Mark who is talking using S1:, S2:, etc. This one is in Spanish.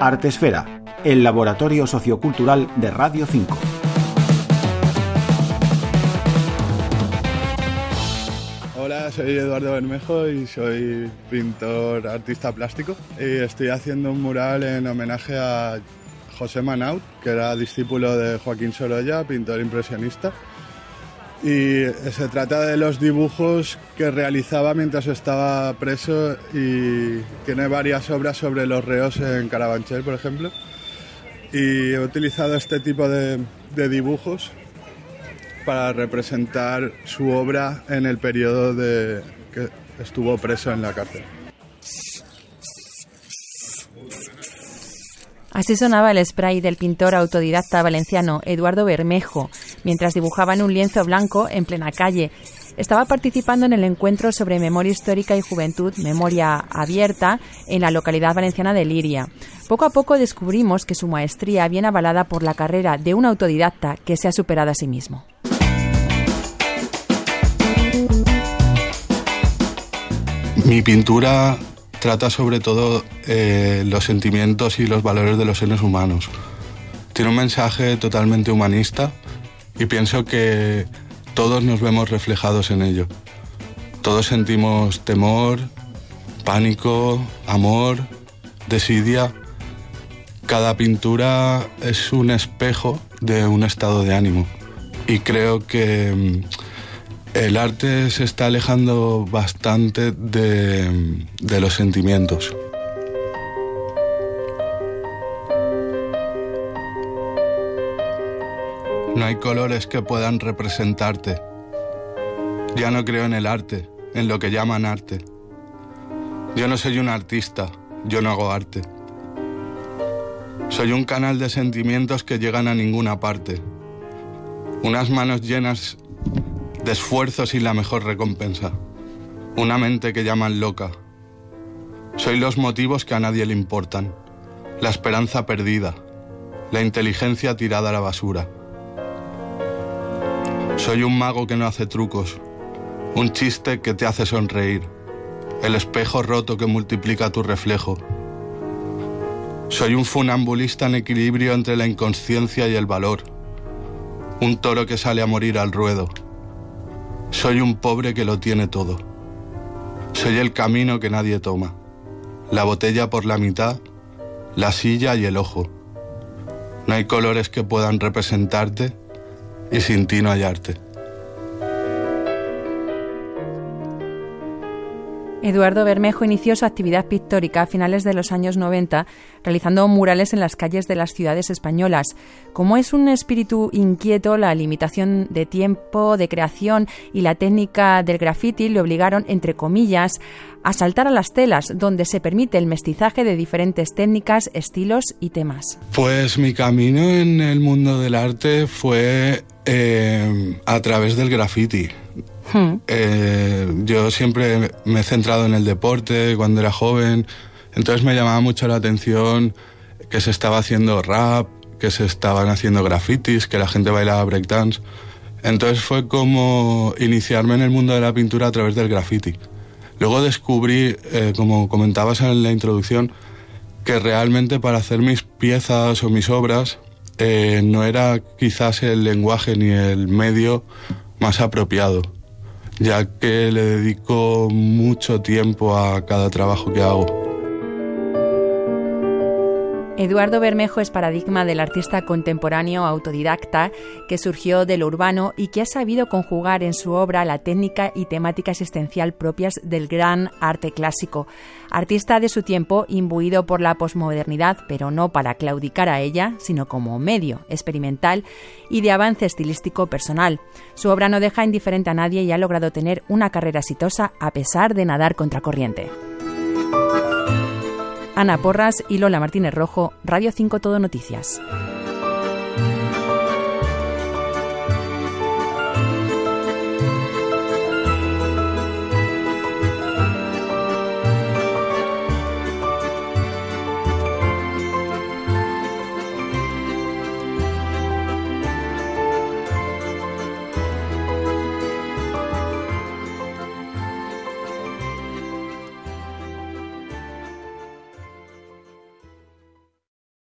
S1: Artesfera, el laboratorio sociocultural de Radio 5.
S2: Hola, soy Eduardo Bermejo y soy pintor artista plástico. Y estoy haciendo un mural en homenaje a José Manaut, que era discípulo de Joaquín Sorolla, pintor impresionista. Y se trata de los dibujos que realizaba mientras estaba preso y tiene varias obras sobre los reos en Carabanchel, por ejemplo. Y he utilizado este tipo de, dibujos para representar su obra en el periodo de que estuvo preso en la cárcel.
S3: Así sonaba el spray del pintor autodidacta valenciano Eduardo Bermejo, mientras dibujaba en un lienzo blanco en plena calle. Estaba participando en el encuentro sobre memoria histórica y juventud, memoria abierta, en la localidad valenciana de Liria. Poco a poco descubrimos que su maestría viene avalada por la carrera de un autodidacta que se ha superado a sí mismo.
S2: Mi pintura trata sobre todo eh, los sentimientos y los valores de los seres humanos. Tiene un mensaje totalmente humanista y pienso que todos nos vemos reflejados en ello. Todos sentimos temor, pánico, amor, desidia. Cada pintura es un espejo de un estado de ánimo y creo que mm, el arte se está alejando bastante de, de los sentimientos. No hay colores que puedan representarte. Ya no creo en el arte, en lo que llaman arte. Yo no soy un artista, yo no hago arte. Soy un canal de sentimientos que llegan a ninguna parte. Unas manos llenas de esfuerzos y la mejor recompensa. Una mente que llaman loca. Soy los motivos que a nadie le importan. La esperanza perdida. La inteligencia tirada a la basura. Soy un mago que no hace trucos. Un chiste que te hace sonreír. El espejo roto que multiplica tu reflejo. Soy un funambulista en equilibrio entre la inconsciencia y el valor. Un toro que sale a morir al ruedo soy un pobre que lo tiene todo. Soy el camino que nadie toma. La botella por la mitad, la silla y el ojo. No hay colores que puedan representarte y sin ti no hallarte.
S3: Eduardo Bermejo inició su actividad pictórica a finales de los años 90, realizando murales en las calles de las ciudades españolas. Como es un espíritu inquieto, la limitación de tiempo, de creación y la técnica del graffiti le obligaron, entre comillas, a saltar a las telas, donde se permite el mestizaje de diferentes técnicas, estilos y temas.
S2: Pues mi camino en el mundo del arte fue eh, a través del graffiti. Hmm. Eh, yo siempre me he centrado en el deporte cuando era joven, entonces me llamaba mucho la atención que se estaba haciendo rap, que se estaban haciendo grafitis, que la gente bailaba breakdance. Entonces fue como iniciarme en el mundo de la pintura a través del graffiti. Luego descubrí, eh, como comentabas en la introducción, que realmente para hacer mis piezas o mis obras eh, no era quizás el lenguaje ni el medio más apropiado ya que le dedico mucho tiempo a cada trabajo que hago.
S3: Eduardo Bermejo es paradigma del artista contemporáneo autodidacta que surgió de lo urbano y que ha sabido conjugar en su obra la técnica y temática existencial propias del gran arte clásico. Artista de su tiempo, imbuido por la posmodernidad, pero no para claudicar a ella, sino como medio experimental y de avance estilístico personal. Su obra no deja indiferente a nadie y ha logrado tener una carrera exitosa a pesar de nadar contracorriente. Ana Porras y Lola Martínez Rojo, Radio 5 Todo Noticias.